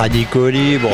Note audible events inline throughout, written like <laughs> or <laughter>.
Radicaux libre.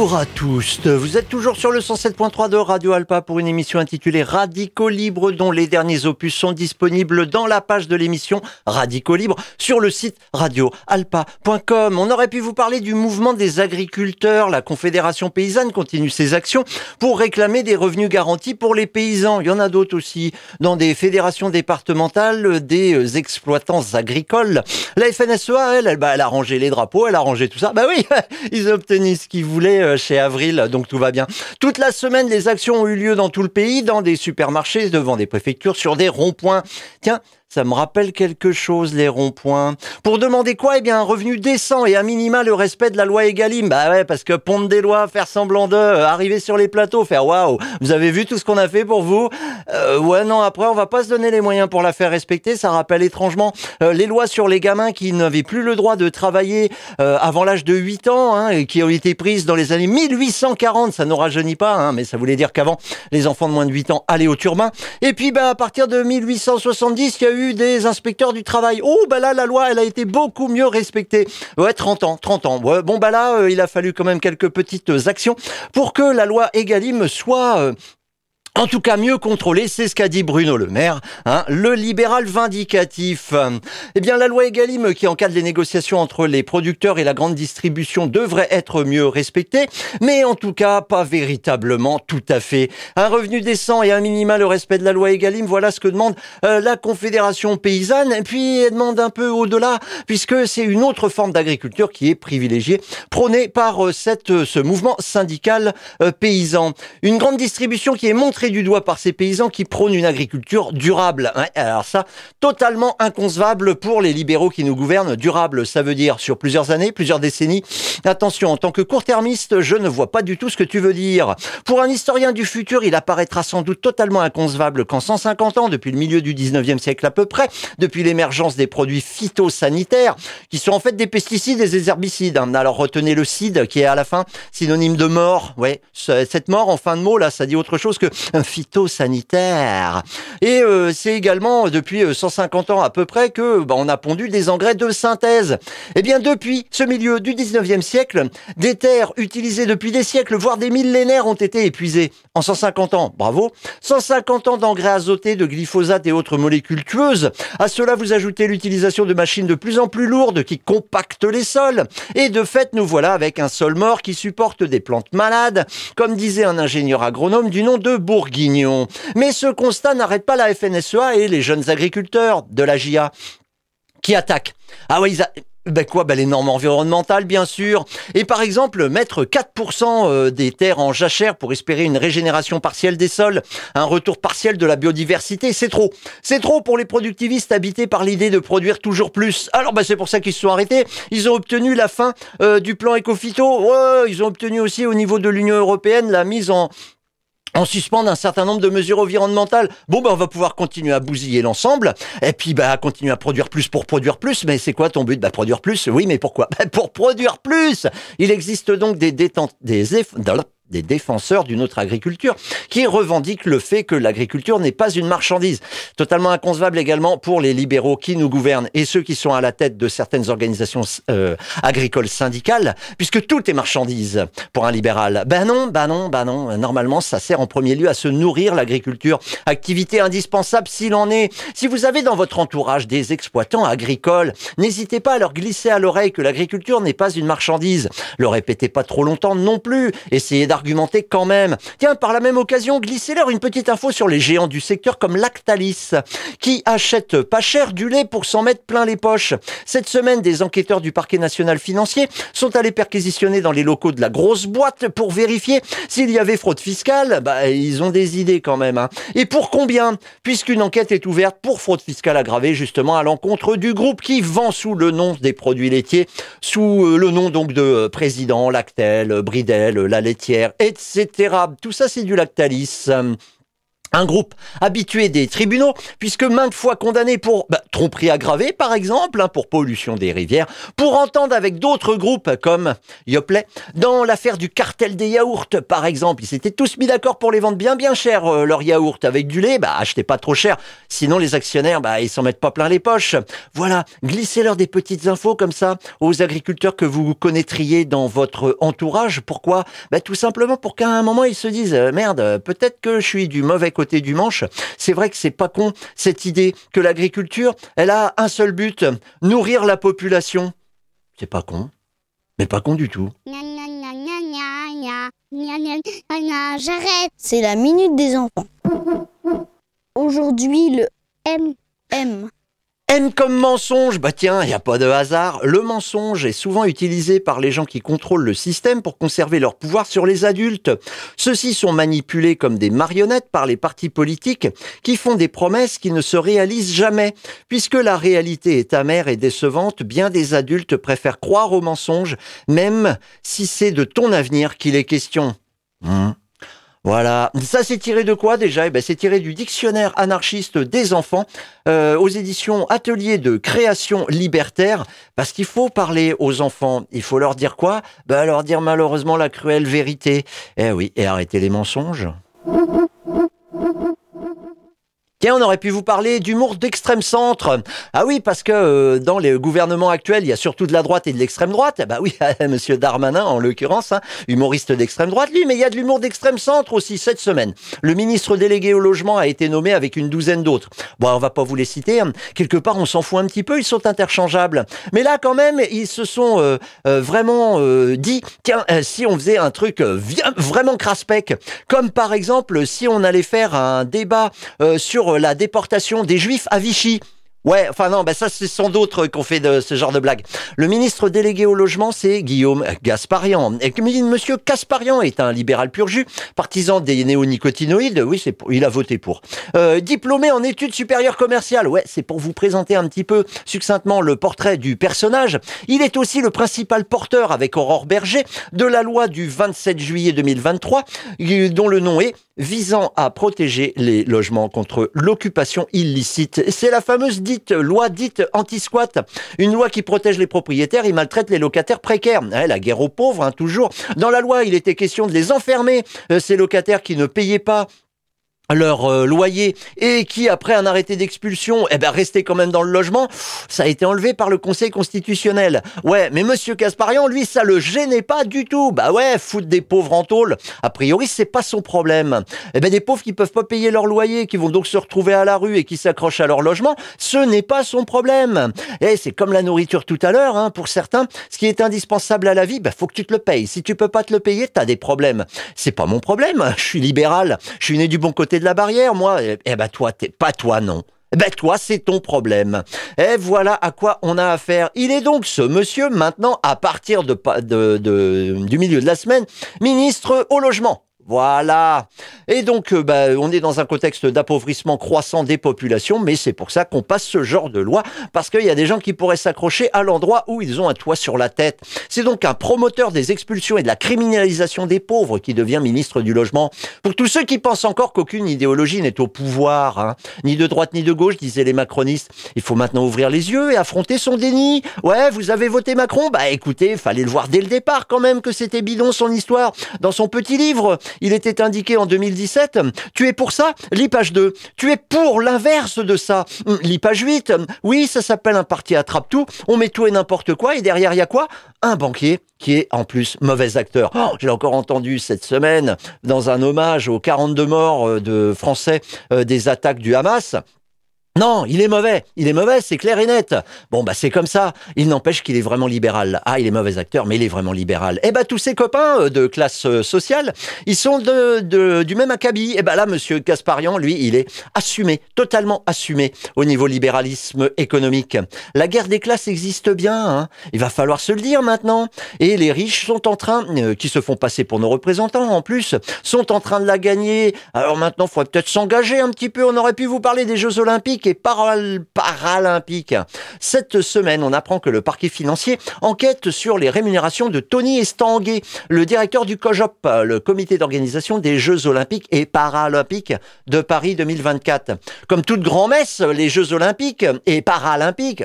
Bonjour à tous. Vous êtes toujours sur le 107.3 de Radio Alpa pour une émission intitulée Radicaux Libre dont les derniers opus sont disponibles dans la page de l'émission Radicaux Libre sur le site radioalpa.com. On aurait pu vous parler du mouvement des agriculteurs. La Confédération paysanne continue ses actions pour réclamer des revenus garantis pour les paysans. Il y en a d'autres aussi dans des fédérations départementales des exploitants agricoles. La FNSEA, elle, elle, bah, elle a rangé les drapeaux, elle a rangé tout ça. Bah oui, <laughs> ils obtenu ce qu'ils voulaient chez Avril, donc tout va bien. Toute la semaine, les actions ont eu lieu dans tout le pays, dans des supermarchés, devant des préfectures, sur des ronds-points. Tiens, ça me rappelle quelque chose, les ronds-points. Pour demander quoi? Eh bien, un revenu décent et à minima le respect de la loi Egalim. Bah ouais, parce que pondre des lois, faire semblant de, euh, arriver sur les plateaux, faire waouh, vous avez vu tout ce qu'on a fait pour vous? Euh, Ouais, non, après, on va pas se donner les moyens pour la faire respecter. Ça rappelle étrangement euh, les lois sur les gamins qui n'avaient plus le droit de travailler euh, avant l'âge de 8 ans, hein, et qui ont été prises dans les années 1840. Ça ne rajeunit pas, hein, mais ça voulait dire qu'avant, les enfants de moins de 8 ans allaient au turbin. Et puis, bah, à partir de 1870, il y a eu des inspecteurs du travail. Oh, bah là, la loi, elle a été beaucoup mieux respectée. Ouais, 30 ans, 30 ans. Bon, bah là, euh, il a fallu quand même quelques petites actions pour que la loi Egalim soit euh, en tout cas, mieux contrôlé, c'est ce qu'a dit Bruno Le Maire, hein, le libéral vindicatif. Eh bien, la loi Egalim qui encadre les négociations entre les producteurs et la grande distribution devrait être mieux respectée, mais en tout cas, pas véritablement tout à fait. Un revenu décent et un minima le respect de la loi Egalim, voilà ce que demande euh, la Confédération paysanne. Et puis, elle demande un peu au-delà, puisque c'est une autre forme d'agriculture qui est privilégiée, prônée par euh, cette, euh, ce mouvement syndical paysan. Une grande distribution qui est montrée du doigt par ces paysans qui prônent une agriculture durable. Ouais, alors ça, totalement inconcevable pour les libéraux qui nous gouvernent. Durable, ça veut dire sur plusieurs années, plusieurs décennies. Attention, en tant que court-termiste, je ne vois pas du tout ce que tu veux dire. Pour un historien du futur, il apparaîtra sans doute totalement inconcevable qu'en 150 ans, depuis le milieu du 19e siècle à peu près, depuis l'émergence des produits phytosanitaires, qui sont en fait des pesticides et des herbicides. Alors retenez le cide, qui est à la fin synonyme de mort. Ouais, cette mort en fin de mot, là, ça dit autre chose que un phytosanitaire. Et euh, c'est également depuis 150 ans à peu près que bah, on a pondu des engrais de synthèse. Eh bien, depuis ce milieu du 19e siècle, des terres utilisées depuis des siècles, voire des millénaires, ont été épuisées. En 150 ans, bravo. 150 ans d'engrais azotés, de glyphosate et autres molécules tueuses. À cela, vous ajoutez l'utilisation de machines de plus en plus lourdes qui compactent les sols. Et de fait, nous voilà avec un sol mort qui supporte des plantes malades, comme disait un ingénieur agronome du nom de Bourguignon. Mais ce constat n'arrête pas la FNSEA et les jeunes agriculteurs de la JA qui attaquent. Ah oui, ils a... Ben quoi ben Les normes environnementales, bien sûr. Et par exemple, mettre 4% des terres en jachère pour espérer une régénération partielle des sols, un retour partiel de la biodiversité, c'est trop. C'est trop pour les productivistes habités par l'idée de produire toujours plus. Alors ben c'est pour ça qu'ils se sont arrêtés. Ils ont obtenu la fin euh, du plan Ecofito. Ouais, ils ont obtenu aussi au niveau de l'Union européenne la mise en en suspend un certain nombre de mesures environnementales. Bon, ben, on va pouvoir continuer à bousiller l'ensemble, et puis, bah, continuer à produire plus pour produire plus. Mais c'est quoi ton but? Bah, produire plus. Oui, mais pourquoi? Bah, pour produire plus! Il existe donc des détentes, des eff des défenseurs d'une autre agriculture qui revendiquent le fait que l'agriculture n'est pas une marchandise. Totalement inconcevable également pour les libéraux qui nous gouvernent et ceux qui sont à la tête de certaines organisations euh, agricoles syndicales, puisque tout est marchandise pour un libéral. Ben non, ben non, ben non. Normalement, ça sert en premier lieu à se nourrir l'agriculture, activité indispensable s'il en est. Si vous avez dans votre entourage des exploitants agricoles, n'hésitez pas à leur glisser à l'oreille que l'agriculture n'est pas une marchandise. Le répétez pas trop longtemps non plus. Essayez argumenter quand même. Tiens, par la même occasion, glissez-leur une petite info sur les géants du secteur comme Lactalis, qui achètent pas cher du lait pour s'en mettre plein les poches. Cette semaine, des enquêteurs du parquet national financier sont allés perquisitionner dans les locaux de la grosse boîte pour vérifier s'il y avait fraude fiscale. Bah, ils ont des idées quand même. Hein. Et pour combien? Puisqu'une enquête est ouverte pour fraude fiscale aggravée justement à l'encontre du groupe qui vend sous le nom des produits laitiers, sous euh, le nom donc de Président, Lactel, Bridel, la laitière etc. Tout ça, c'est du Lactalis. Un groupe habitué des tribunaux, puisque maintes fois condamné pour bah, tromperie aggravée, par exemple, hein, pour pollution des rivières, pour entendre avec d'autres groupes comme Yoplait, dans l'affaire du cartel des yaourts, par exemple. Ils s'étaient tous mis d'accord pour les vendre bien bien cher, euh, leurs yaourts, avec du lait, bah achetez pas trop cher, sinon les actionnaires, bah ils s'en mettent pas plein les poches. Voilà, glissez-leur des petites infos comme ça aux agriculteurs que vous connaîtriez dans votre entourage. Pourquoi? Bah, Tout simplement pour qu'à un moment ils se disent, euh, merde, peut-être que je suis du mauvais côté du manche. C'est vrai que c'est pas con cette idée que l'agriculture, elle a un seul but, nourrir la population. C'est pas con, mais pas con du tout. J'arrête. C'est la minute des enfants. <laughs> Aujourd'hui, le MM. M comme mensonge, bah tiens, il n'y a pas de hasard. Le mensonge est souvent utilisé par les gens qui contrôlent le système pour conserver leur pouvoir sur les adultes. Ceux-ci sont manipulés comme des marionnettes par les partis politiques qui font des promesses qui ne se réalisent jamais. Puisque la réalité est amère et décevante, bien des adultes préfèrent croire aux mensonges, même si c'est de ton avenir qu'il est question. Hmm. Voilà, ça c'est tiré de quoi déjà? Eh ben, C'est tiré du dictionnaire anarchiste des enfants euh, aux éditions Atelier de création libertaire, parce qu'il faut parler aux enfants, il faut leur dire quoi? Ben, Leur dire malheureusement la cruelle vérité. Eh oui, et arrêter les mensonges? Tiens, on aurait pu vous parler d'humour d'extrême centre. Ah oui, parce que euh, dans les gouvernements actuels, il y a surtout de la droite et de l'extrême droite. Bah oui, <laughs> Monsieur Darmanin en l'occurrence, hein, humoriste d'extrême droite, lui, mais il y a de l'humour d'extrême centre aussi cette semaine. Le ministre délégué au logement a été nommé avec une douzaine d'autres. Bon, on va pas vous les citer. Hein. Quelque part, on s'en fout un petit peu. Ils sont interchangeables. Mais là, quand même, ils se sont euh, euh, vraiment dit, tiens, si on faisait un truc vraiment craspec, comme par exemple si on allait faire un débat sur la déportation des Juifs à Vichy. Ouais, enfin non, ben ça c'est sans d'autres qu'on fait ce genre de blague. Le ministre délégué au logement, c'est Guillaume Gasparian. Et Monsieur Gasparian est un libéral pur jus, partisan des néonicotinoïdes. Oui, c'est il a voté pour. Euh, diplômé en études supérieures commerciales. Ouais, c'est pour vous présenter un petit peu succinctement le portrait du personnage. Il est aussi le principal porteur avec Aurore Berger de la loi du 27 juillet 2023, dont le nom est visant à protéger les logements contre l'occupation illicite. C'est la fameuse dite loi dite anti-squat, une loi qui protège les propriétaires et maltraite les locataires précaires. Hein, la guerre aux pauvres, hein, toujours. Dans la loi, il était question de les enfermer, euh, ces locataires qui ne payaient pas leur euh, loyer et qui après un arrêté d'expulsion eh ben restait quand même dans le logement ça a été enlevé par le conseil constitutionnel. Ouais mais monsieur Casparian lui ça le gênait pas du tout. Bah ouais foutre des pauvres en tôle. A priori c'est pas son problème. Eh ben des pauvres qui peuvent pas payer leur loyer qui vont donc se retrouver à la rue et qui s'accrochent à leur logement ce n'est pas son problème. Et eh, c'est comme la nourriture tout à l'heure hein, pour certains ce qui est indispensable à la vie bah faut que tu te le payes. Si tu peux pas te le payer t'as des problèmes. C'est pas mon problème je suis libéral. Je suis né du bon côté de la barrière, moi. Eh, eh ben toi, t'es pas toi, non. Eh ben toi, c'est ton problème. Et voilà à quoi on a affaire. Il est donc ce monsieur maintenant, à partir de, du milieu de la semaine, ministre au logement. Voilà. Et donc, euh, bah, on est dans un contexte d'appauvrissement croissant des populations, mais c'est pour ça qu'on passe ce genre de loi, parce qu'il y a des gens qui pourraient s'accrocher à l'endroit où ils ont un toit sur la tête. C'est donc un promoteur des expulsions et de la criminalisation des pauvres qui devient ministre du logement. Pour tous ceux qui pensent encore qu'aucune idéologie n'est au pouvoir, hein, ni de droite ni de gauche, disaient les macronistes, il faut maintenant ouvrir les yeux et affronter son déni. Ouais, vous avez voté Macron? Bah écoutez, fallait le voir dès le départ quand même que c'était bidon son histoire. Dans son petit livre, il était indiqué en 2017, tu es pour ça, lis page 2. Tu es pour l'inverse de ça, lis page 8. Oui, ça s'appelle un parti attrape-tout, on met tout et n'importe quoi, et derrière, il y a quoi? Un banquier qui est en plus mauvais acteur. Oh, je l'ai encore entendu cette semaine dans un hommage aux 42 morts euh, de Français euh, des attaques du Hamas. Non, il est mauvais. Il est mauvais, c'est clair et net. Bon, bah c'est comme ça. Il n'empêche qu'il est vraiment libéral. Ah, il est mauvais acteur, mais il est vraiment libéral. Eh bah tous ses copains euh, de classe euh, sociale, ils sont de, du même acabit. Eh bah là, Monsieur Gasparian, lui, il est assumé, totalement assumé au niveau libéralisme économique. La guerre des classes existe bien. Hein. Il va falloir se le dire maintenant. Et les riches sont en train, euh, qui se font passer pour nos représentants en plus, sont en train de la gagner. Alors maintenant, il faudrait peut-être s'engager un petit peu. On aurait pu vous parler des Jeux Olympiques et paralympiques. Cette semaine, on apprend que le parquet financier enquête sur les rémunérations de Tony Estanguet, le directeur du COJOP, le comité d'organisation des Jeux olympiques et paralympiques de Paris 2024. Comme toute grand-messe, les Jeux olympiques et paralympiques,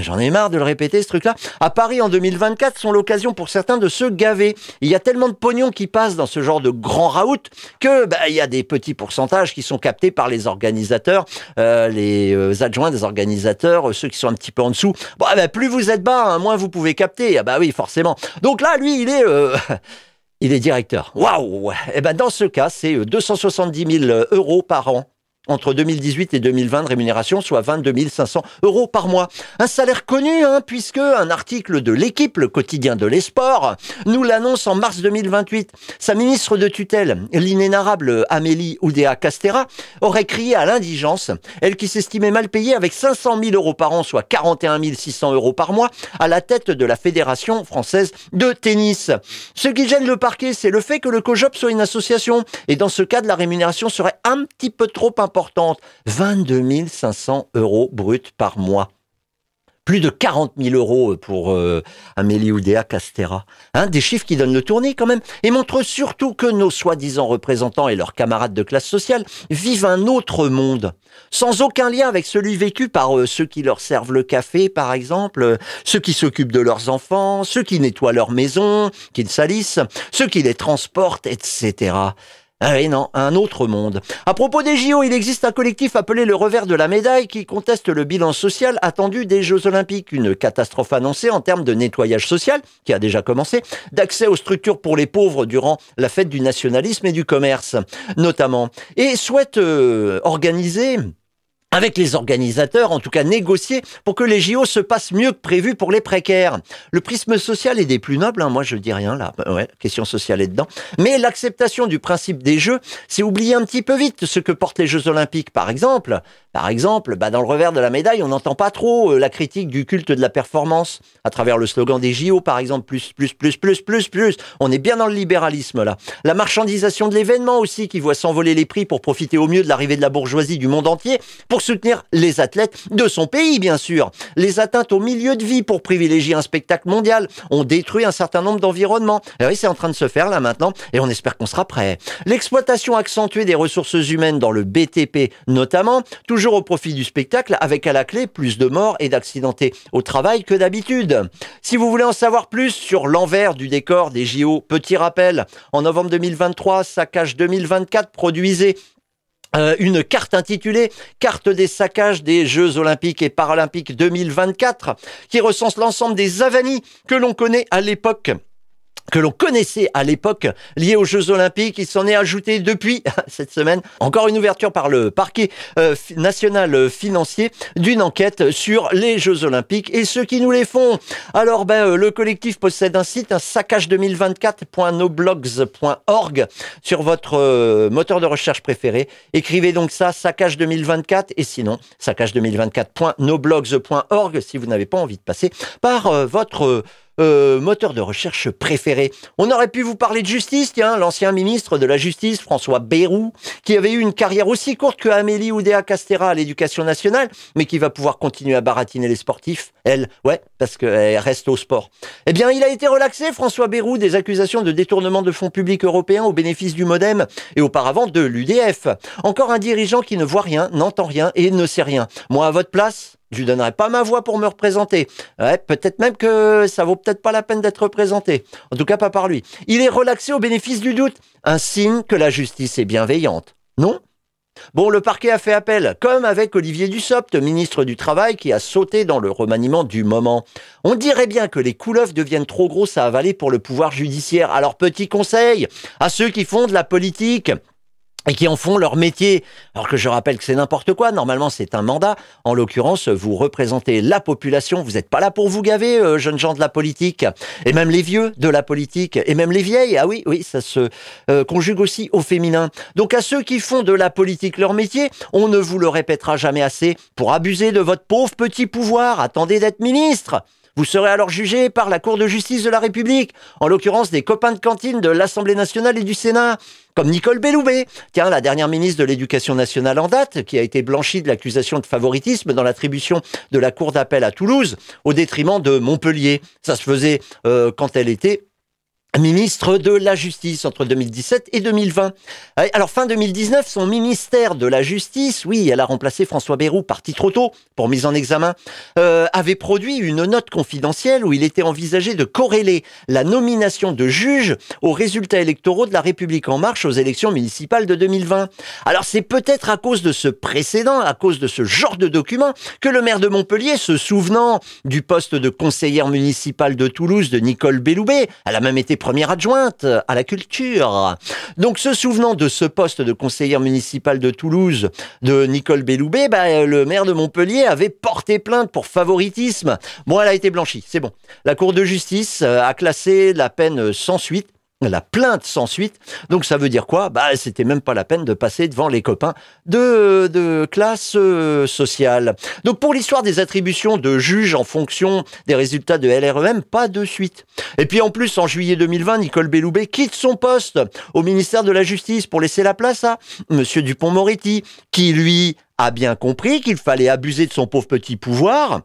j'en ai marre de le répéter ce truc-là, à Paris en 2024 sont l'occasion pour certains de se gaver. Il y a tellement de pognon qui passe dans ce genre de grand raout que bah, il y a des petits pourcentages qui sont captés par les organisateurs, euh, les euh, adjoints des organisateurs, euh, ceux qui sont un petit peu en dessous. Bon, bah, plus vous êtes bas, hein, moins vous pouvez capter. Ah bah oui, forcément. Donc là, lui, il est... <laughs> il est directeur. Waouh eh ben dans ce cas, c'est 270 000 euros par an entre 2018 et 2020 de rémunération, soit 22 500 euros par mois. Un salaire connu, hein, puisque un article de l'équipe, le quotidien de l'esport, nous l'annonce en mars 2028. Sa ministre de tutelle, l'inénarrable Amélie Oudéa Castera, aurait crié à l'indigence, elle qui s'estimait mal payée avec 500 000 euros par an, soit 41 600 euros par mois, à la tête de la Fédération française de tennis. Ce qui gêne le parquet, c'est le fait que le COJOP soit une association, et dans ce cas, la rémunération serait un petit peu trop importante importante, 22 500 euros bruts par mois. Plus de 40 000 euros pour euh, Amélie Oudéa Castera. Hein, des chiffres qui donnent le tournis quand même et montrent surtout que nos soi-disant représentants et leurs camarades de classe sociale vivent un autre monde, sans aucun lien avec celui vécu par euh, ceux qui leur servent le café, par exemple, euh, ceux qui s'occupent de leurs enfants, ceux qui nettoient leur maison, qu'ils salissent, ceux qui les transportent, etc. Ah non, un autre monde. À propos des JO, il existe un collectif appelé le revers de la médaille qui conteste le bilan social attendu des Jeux Olympiques. Une catastrophe annoncée en termes de nettoyage social, qui a déjà commencé, d'accès aux structures pour les pauvres durant la fête du nationalisme et du commerce, notamment. Et souhaite euh, organiser avec les organisateurs, en tout cas négocier pour que les JO se passent mieux que prévu pour les précaires. Le prisme social est des plus nobles, hein. moi je dis rien là, bah ouais, question sociale est dedans. Mais l'acceptation du principe des Jeux, c'est oublier un petit peu vite ce que portent les Jeux Olympiques, par exemple. Par exemple, bah dans le revers de la médaille, on n'entend pas trop euh, la critique du culte de la performance à travers le slogan des JO, par exemple, plus, plus, plus, plus, plus, plus. On est bien dans le libéralisme là. La marchandisation de l'événement aussi, qui voit s'envoler les prix pour profiter au mieux de l'arrivée de la bourgeoisie du monde entier, pour soutenir les athlètes de son pays, bien sûr. Les atteintes au milieu de vie pour privilégier un spectacle mondial ont détruit un certain nombre d'environnements. Et oui, c'est en train de se faire là maintenant, et on espère qu'on sera prêt. L'exploitation accentuée des ressources humaines dans le BTP notamment, toujours au profit du spectacle, avec à la clé plus de morts et d'accidentés au travail que d'habitude. Si vous voulez en savoir plus sur l'envers du décor des JO, petit rappel, en novembre 2023, Saccage 2024 produisait euh, une carte intitulée Carte des saccages des Jeux olympiques et paralympiques 2024 qui recense l'ensemble des avanies que l'on connaît à l'époque que l'on connaissait à l'époque lié aux Jeux Olympiques. Il s'en est ajouté depuis <laughs> cette semaine encore une ouverture par le parquet euh, national financier d'une enquête sur les Jeux Olympiques et ceux qui nous les font. Alors ben, euh, le collectif possède un site, un saccage2024.noblogs.org sur votre euh, moteur de recherche préféré. Écrivez donc ça, saccage 2024 et sinon saccage2024.noblogs.org si vous n'avez pas envie de passer par votre euh, moteur de recherche préféré. On aurait pu vous parler de justice, tiens, l'ancien ministre de la Justice, François Bayrou, qui avait eu une carrière aussi courte que Amélie Oudéa Castera à l'éducation nationale, mais qui va pouvoir continuer à baratiner les sportifs. Elle, ouais, parce qu'elle reste au sport. Eh bien, il a été relaxé, François Bayrou, des accusations de détournement de fonds publics européens au bénéfice du Modem et auparavant de l'UDF. Encore un dirigeant qui ne voit rien, n'entend rien et ne sait rien. Moi, à votre place, je lui donnerai pas ma voix pour me représenter. Ouais, peut-être même que ça vaut peut-être pas la peine d'être représenté. En tout cas, pas par lui. Il est relaxé au bénéfice du doute. Un signe que la justice est bienveillante. Non? Bon, le parquet a fait appel, comme avec Olivier Dussopt, ministre du Travail, qui a sauté dans le remaniement du moment. On dirait bien que les couleuvres deviennent trop grosses à avaler pour le pouvoir judiciaire. Alors, petit conseil à ceux qui font de la politique, et qui en font leur métier. Alors que je rappelle que c'est n'importe quoi. Normalement, c'est un mandat. En l'occurrence, vous représentez la population. Vous n'êtes pas là pour vous gaver, euh, jeunes gens de la politique. Et même les vieux de la politique. Et même les vieilles. Ah oui, oui, ça se euh, conjugue aussi au féminin. Donc à ceux qui font de la politique leur métier, on ne vous le répétera jamais assez. Pour abuser de votre pauvre petit pouvoir, attendez d'être ministre. Vous serez alors jugé par la Cour de justice de la République, en l'occurrence des copains de cantine de l'Assemblée nationale et du Sénat comme Nicole Belloubet, tiens, la dernière ministre de l'Éducation nationale en date, qui a été blanchie de l'accusation de favoritisme dans l'attribution de la Cour d'appel à Toulouse, au détriment de Montpellier. Ça se faisait euh, quand elle était ministre de la Justice entre 2017 et 2020. Alors fin 2019, son ministère de la Justice, oui, elle a remplacé François Bayrou, parti trop tôt pour mise en examen, euh, avait produit une note confidentielle où il était envisagé de corréler la nomination de juges aux résultats électoraux de la République en marche aux élections municipales de 2020. Alors c'est peut-être à cause de ce précédent, à cause de ce genre de document, que le maire de Montpellier, se souvenant du poste de conseillère municipale de Toulouse de Nicole Belloubet, elle a même été première adjointe à la culture. Donc, se souvenant de ce poste de conseillère municipale de Toulouse de Nicole Belloubet, bah, le maire de Montpellier avait porté plainte pour favoritisme. Bon, elle a été blanchie, c'est bon. La Cour de justice euh, a classé la peine sans suite la plainte sans suite. Donc ça veut dire quoi? Bah c'était même pas la peine de passer devant les copains de, de classe euh, sociale. Donc pour l'histoire des attributions de juges en fonction des résultats de LREM, pas de suite. Et puis en plus en juillet 2020, Nicole Belloubet quitte son poste au ministère de la Justice pour laisser la place à monsieur Dupont-Moretti qui lui a bien compris qu'il fallait abuser de son pauvre petit pouvoir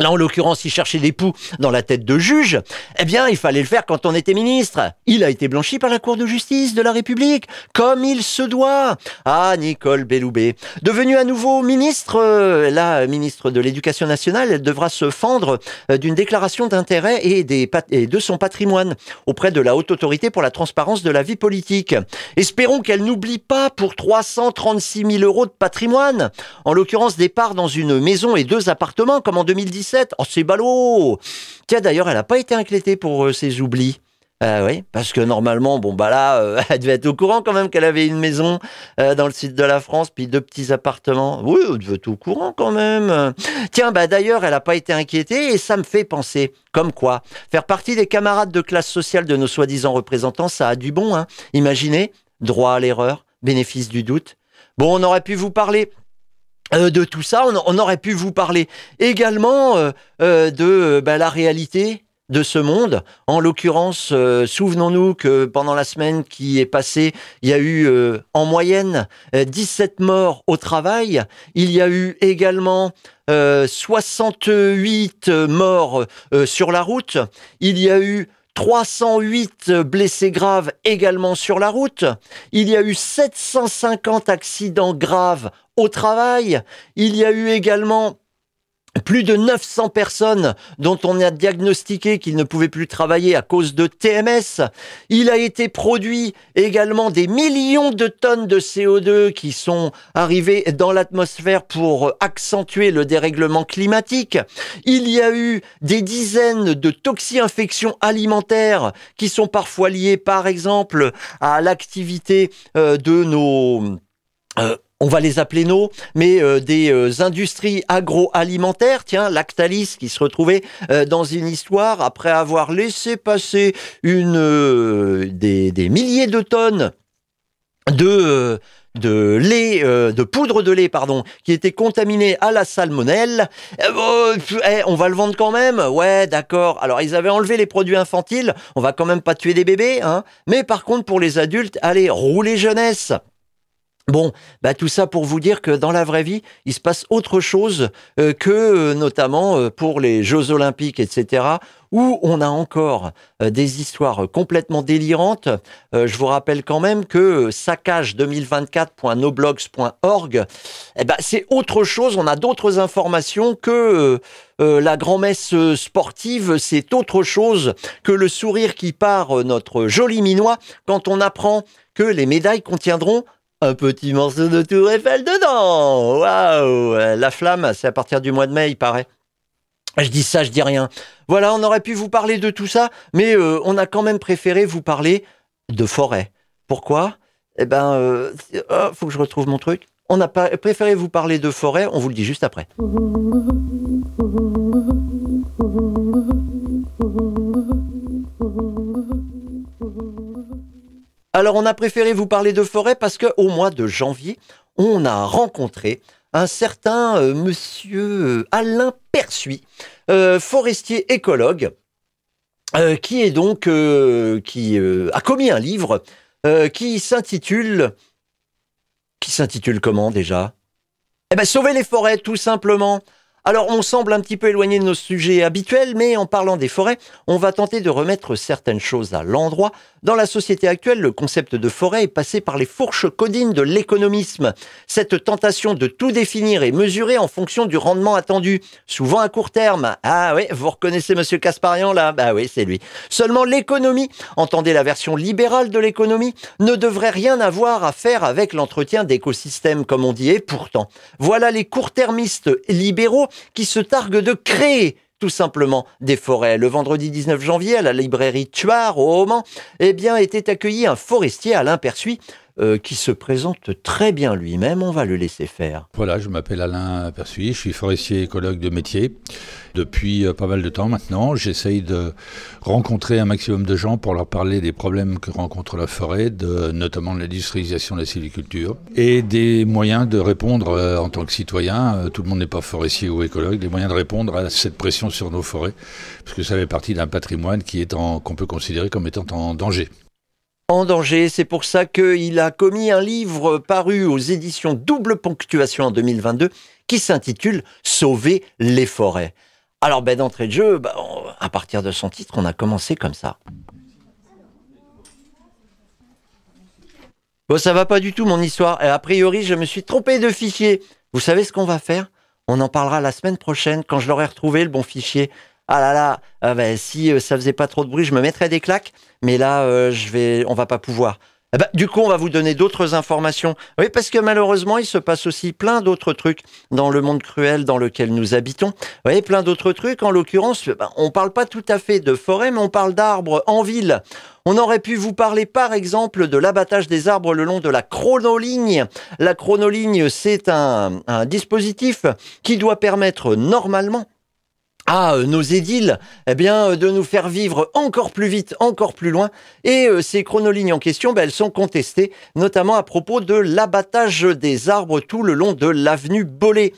Là, en l'occurrence, il cherchait des poux dans la tête de juge. Eh bien, il fallait le faire quand on était ministre. Il a été blanchi par la Cour de justice de la République, comme il se doit. Ah, Nicole Belloubet. Devenue à nouveau ministre, euh, la ministre de l'Éducation nationale, elle devra se fendre euh, d'une déclaration d'intérêt et, et de son patrimoine auprès de la Haute Autorité pour la transparence de la vie politique. Espérons qu'elle n'oublie pas pour 336 000 euros de patrimoine. En l'occurrence, des parts dans une maison et deux appartements, comme en 2017 Oh, c'est ballot Tiens, d'ailleurs, elle n'a pas été inquiétée pour euh, ses oublis. Euh, oui, parce que normalement, bon bah là, euh, <laughs> elle devait être au courant quand même qu'elle avait une maison dans le sud de la France, puis deux petits appartements. Oui, elle devait être au courant quand même. Tiens, bah d'ailleurs, elle n'a pas été inquiétée et ça me fait penser, comme quoi, faire partie des camarades de classe sociale de nos soi-disant représentants, ça a du bon. Hein. Imaginez, droit à l'erreur, bénéfice du doute. Bon, on aurait pu vous parler euh, de tout ça, on, aurait pu vous parler également euh, euh, de bah, la réalité de ce monde. En l'occurrence, souvenons-nous que pendant la semaine qui est passée, il y a eu en moyenne 17 morts au travail. Il y a eu également 68 morts sur la route. Il y a eu 308 blessés graves également sur la route. Il y a eu 750 accidents graves au travail. Il y a eu également plus de 900 personnes dont on a diagnostiqué qu'ils ne pouvaient plus travailler à cause de TMS. Il a été produit également des millions de tonnes de CO2 qui sont arrivées dans l'atmosphère pour accentuer le dérèglement climatique. Il y a eu des dizaines de toxi-infections alimentaires qui sont parfois liées par exemple à l'activité euh, de nos... Euh, on va les appeler nos, mais euh, des euh, industries agroalimentaires, tiens, Lactalis qui se retrouvait euh, dans une histoire après avoir laissé passer une des, des, milliers de tonnes de de lait, de poudre de lait, pardon, qui était contaminé à la salmonelle. Eh, on va le vendre quand même Ouais, d'accord. Alors, ils avaient enlevé les produits infantiles. On va quand même pas tuer des bébés, hein. Mais par contre, pour les adultes, allez, roulez jeunesse. Bon, bah tout ça pour vous dire que dans la vraie vie, il se passe autre chose euh, que euh, notamment euh, pour les Jeux Olympiques, etc., où on a encore des histoires complètement délirantes. je vous rappelle quand même que saccage2024.noblogs.org, eh ben, c'est autre chose. On a d'autres informations que la grand-messe sportive. C'est autre chose que le sourire qui part notre joli minois quand on apprend que les médailles contiendront un petit morceau de Tour Eiffel dedans. Waouh La flamme, c'est à partir du mois de mai, il paraît. Je dis ça, je dis rien. Voilà, on aurait pu vous parler de tout ça, mais euh, on a quand même préféré vous parler de forêt. Pourquoi? Eh ben, euh, oh, faut que je retrouve mon truc. On a préféré vous parler de forêt, on vous le dit juste après. <laughs> Alors on a préféré vous parler de forêt parce qu'au mois de janvier, on a rencontré un certain monsieur Alain Persuis, forestier écologue, qui est donc qui a commis un livre qui s'intitule qui s'intitule comment déjà? Eh ben sauver les forêts tout simplement. Alors on semble un petit peu éloigné de nos sujets habituels, mais en parlant des forêts, on va tenter de remettre certaines choses à l'endroit. Dans la société actuelle, le concept de forêt est passé par les fourches codines de l'économisme. Cette tentation de tout définir et mesurer en fonction du rendement attendu, souvent à court terme. Ah oui, vous reconnaissez Monsieur Casparian là? Bah oui, c'est lui. Seulement l'économie, entendez la version libérale de l'économie, ne devrait rien avoir à faire avec l'entretien d'écosystèmes comme on dit. Et pourtant, voilà les court-termistes libéraux qui se targuent de créer tout simplement des forêts. Le vendredi 19 janvier, à la librairie Tuard, au Mans, eh bien, était accueilli un forestier, Alain Persuis, euh, qui se présente très bien lui-même. On va le laisser faire. Voilà, je m'appelle Alain Persuis, je suis forestier écologue de métier. Depuis euh, pas mal de temps maintenant, j'essaye de rencontrer un maximum de gens pour leur parler des problèmes que rencontre la forêt, de, notamment l'industrialisation de la sylviculture, et des moyens de répondre euh, en tant que citoyen, tout le monde n'est pas forestier ou écologue, des moyens de répondre à cette pression sur nos forêts, parce que ça fait partie d'un patrimoine qui est qu'on peut considérer comme étant en danger en danger. C'est pour ça qu'il a commis un livre paru aux éditions Double Ponctuation en 2022 qui s'intitule Sauver les forêts. Alors, ben, d'entrée de jeu, ben, à partir de son titre, on a commencé comme ça. Bon, ça va pas du tout mon histoire. A priori, je me suis trompé de fichier. Vous savez ce qu'on va faire? On en parlera la semaine prochaine quand je l'aurai retrouvé, le bon fichier ah là là, ah ben, si euh, ça faisait pas trop de bruit, je me mettrais des claques, mais là, euh, je vais, on va pas pouvoir. Eh ben, du coup, on va vous donner d'autres informations. Oui, parce que malheureusement, il se passe aussi plein d'autres trucs dans le monde cruel dans lequel nous habitons. Oui, plein d'autres trucs. En l'occurrence, ben, on parle pas tout à fait de forêt, mais on parle d'arbres en ville. On aurait pu vous parler par exemple de l'abattage des arbres le long de la chronoligne. La chronoligne, c'est un dispositif qui doit permettre normalement à euh, nos édiles, eh bien, euh, de nous faire vivre encore plus vite, encore plus loin. Et euh, ces chronolignes en question, ben, elles sont contestées, notamment à propos de l'abattage des arbres tout le long de l'avenue Bollé.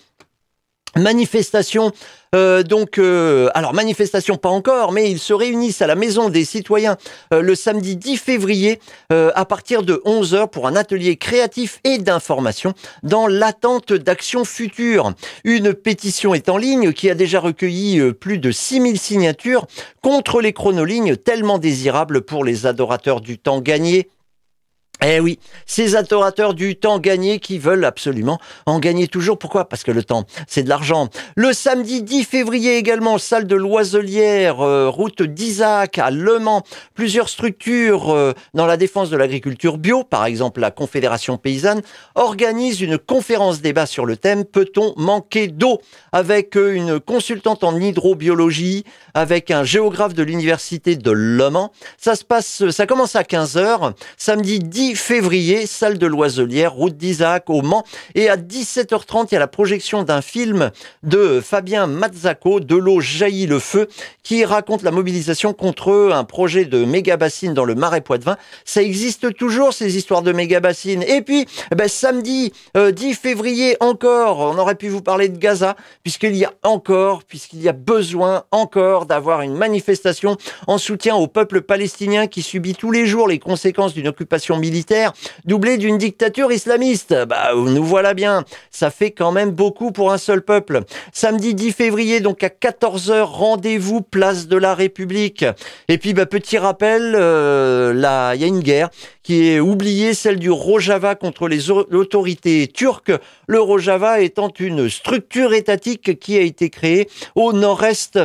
Manifestation, euh, donc, euh, alors manifestation pas encore, mais ils se réunissent à la Maison des Citoyens euh, le samedi 10 février à partir de 11h pour un atelier créatif et d'information dans l'attente d'actions futures. Une pétition est en ligne qui a déjà recueilli plus de 6000 signatures contre les chronolignes tellement désirables pour les adorateurs du temps gagné eh oui, ces adorateurs du temps gagné qui veulent absolument en gagner toujours. Pourquoi? Parce que le temps, c'est de l'argent. Le samedi 10 février également, salle de Loiselière, euh, route d'Isaac à Le Mans. Plusieurs structures euh, dans la défense de l'agriculture bio, par exemple la Confédération paysanne, organisent une conférence débat sur le thème Peut-on manquer d'eau? Avec euh, une consultante en hydrobiologie, avec un géographe de l'université de Le Mans. Ça se passe, ça commence à 15h, samedi 10 février, salle de Loiselière, route d'Isaac au Mans. Et à 17h30, il y a la projection d'un film de Fabien Mazzacco, De l'eau jaillit le feu, qui raconte la mobilisation contre un projet de méga bassine dans le Marais Poitevin. Ça existe toujours, ces histoires de méga bassines. Et puis, eh ben, samedi 10 euh, février encore, on aurait pu vous parler de Gaza, puisqu'il y a encore, puisqu'il y a besoin encore d'avoir une manifestation en soutien au peuple palestinien qui subit tous les jours les conséquences d'une occupation militaire doublé d'une dictature islamiste. Bah, nous voilà bien. Ça fait quand même beaucoup pour un seul peuple. Samedi 10 février, donc à 14h, rendez-vous place de la République. Et puis, bah, petit rappel, euh, là, il y a une guerre qui est oubliée, celle du Rojava contre les autorités turques. Le Rojava étant une structure étatique qui a été créée au nord-est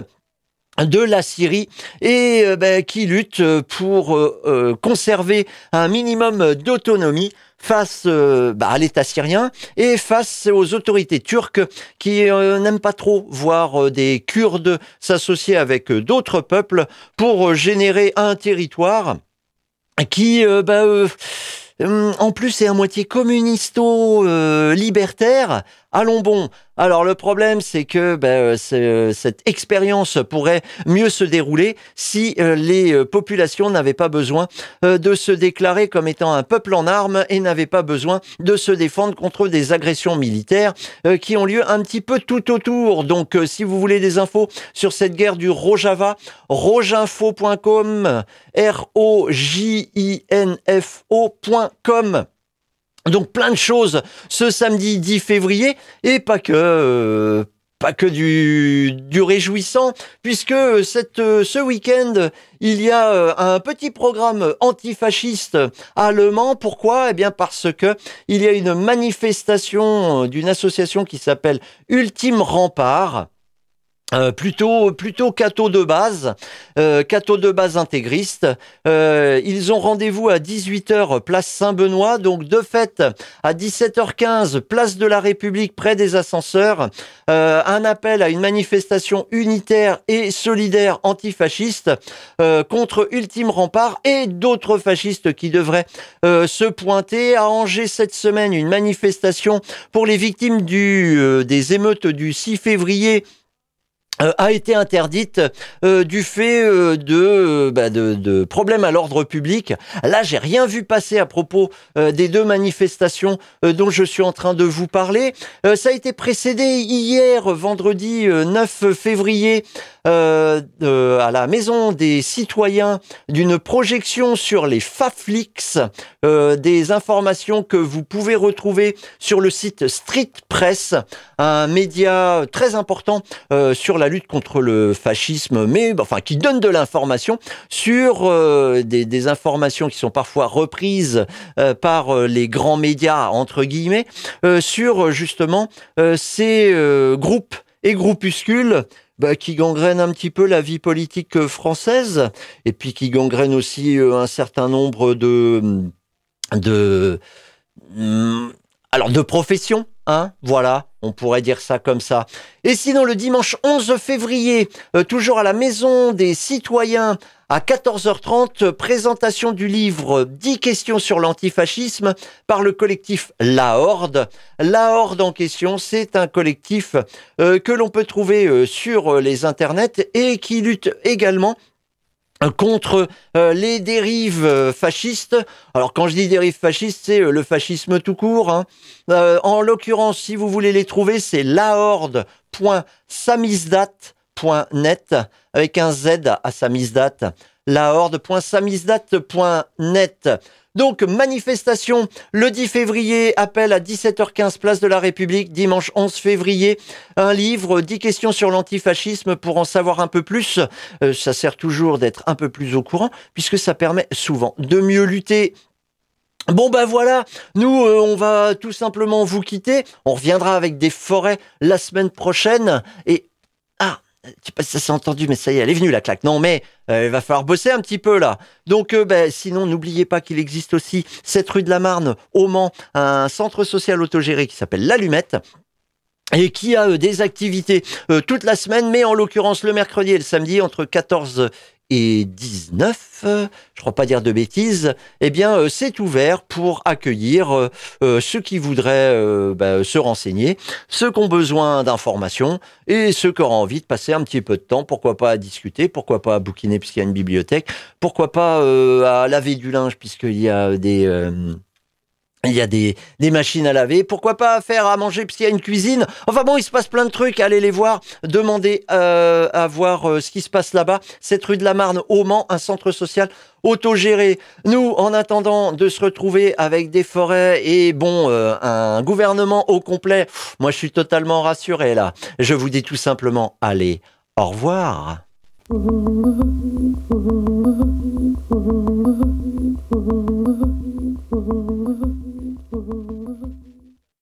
de la Syrie et euh, ben, qui lutte pour euh, euh, conserver un minimum d'autonomie face bah, à l'État syrien et face aux autorités turques qui n'aiment pas trop voir des Kurdes s'associer avec d'autres peuples pour générer un territoire qui bah, en plus est à moitié communisto-libertaire allons bon. Alors le problème, c'est que ben, euh, cette expérience pourrait mieux se dérouler si euh, les euh, populations n'avaient pas besoin de se déclarer comme étant un peuple en armes et n'avaient pas besoin de se défendre contre des agressions militaires qui ont lieu un petit peu tout autour. Donc si vous voulez des infos sur cette guerre du Rojava, roginfo.com, R-O-J-I-N-F-O.com. Donc plein de choses ce samedi 10 février et pas que euh, pas que du, du réjouissant puisque cette ce week-end il y a euh, un petit programme antifasciste allemand. Pourquoi? Eh bien parce que il y a une manifestation d'une association qui s'appelle Ultime Rempart euh, plutôt plutôt catho de base, euh, de base intégriste. Euh, ils ont rendez-vous à 18h place Saint-Benoît, donc de fait à 17h15 place de la République près des ascenseurs. Euh, un appel à une manifestation unitaire et solidaire antifasciste contre Ultime Rempart et d'autres fascistes qui devraient se pointer à Angers cette semaine. Une manifestation pour les victimes du des émeutes du 6 février euh, a été interdite euh, du fait euh, de, bah, de, de, problèmes à l'ordre public. Là, j'ai rien vu passer à propos des deux manifestations dont je suis en train de vous parler. ça a été précédé hier, vendredi 9 février, à la Maison des Citoyens, d'une projection sur les Faflix, des informations que vous pouvez retrouver sur le site Street Press, un média très important sur la lutte contre le fascisme, mais enfin qui donne de l'information sur euh, des, informations qui sont parfois reprises euh, par euh, les grands médias entre guillemets sur justement ces groupes et groupuscules bah, qui gangrènent un petit peu la vie politique française et puis qui gangrènent aussi un certain nombre de de mm, alors de professions Hein, voilà, on pourrait dire ça comme ça. Et sinon, le dimanche 11 février, euh, toujours à la Maison des Citoyens, à 14h30, présentation du livre 10 questions sur l'antifascisme par le collectif La Horde. La Horde en question, c'est un collectif euh, que l'on peut trouver euh, sur les internets et qui lutte également contre euh, les dérives euh, fascistes. Alors quand je dis dérives fascistes, c'est euh, le fascisme tout court. Hein. en l'occurrence, si vous voulez les trouver, c'est lahorde.samizdat.net avec un Z à samizdat. lahorde.samizdat.net. Donc, manifestation le 10 février, appel à 17h15, place de la République, dimanche 11 février, un livre, 10 questions sur l'antifascisme pour en savoir un peu plus. Euh, ça sert toujours d'être un peu plus au courant, puisque ça permet souvent de mieux lutter Bon ben voilà, nous euh, on va tout simplement vous quitter. On reviendra avec des forêts la semaine prochaine et je sais pas si ça s'est entendu, mais ça y est, elle est venue la claque. Non, mais euh, il va falloir bosser un petit peu là. Donc, euh, ben, sinon, n'oubliez pas qu'il existe aussi cette rue de la Marne, au Mans, un centre social autogéré qui s'appelle l'Allumette et qui a euh, des activités toute la semaine, mais en l'occurrence le mercredi et le samedi entre 14 et 19, je crois pas dire de bêtises, eh bien euh, c'est ouvert pour accueillir euh, euh, ceux qui voudraient bah, se renseigner, ceux qui ont besoin d'informations et ceux qui auront envie de passer un petit peu de temps, pourquoi pas à discuter, pourquoi pas à bouquiner puisqu'il y a une bibliothèque, pourquoi pas à laver du linge puisqu'il y a des il y a des, des, machines à laver. Pourquoi pas faire à manger puisqu'il y a une cuisine? Enfin bon, il se passe plein de trucs. Allez les voir. Demandez euh, à voir euh, ce qui se passe là-bas. Cette rue de la Marne, au Mans, un centre social autogéré. Nous, en attendant de se retrouver avec des forêts et bon, euh, un gouvernement au complet, moi je suis totalement rassuré là. Je vous dis tout simplement, allez, au revoir. <laughs>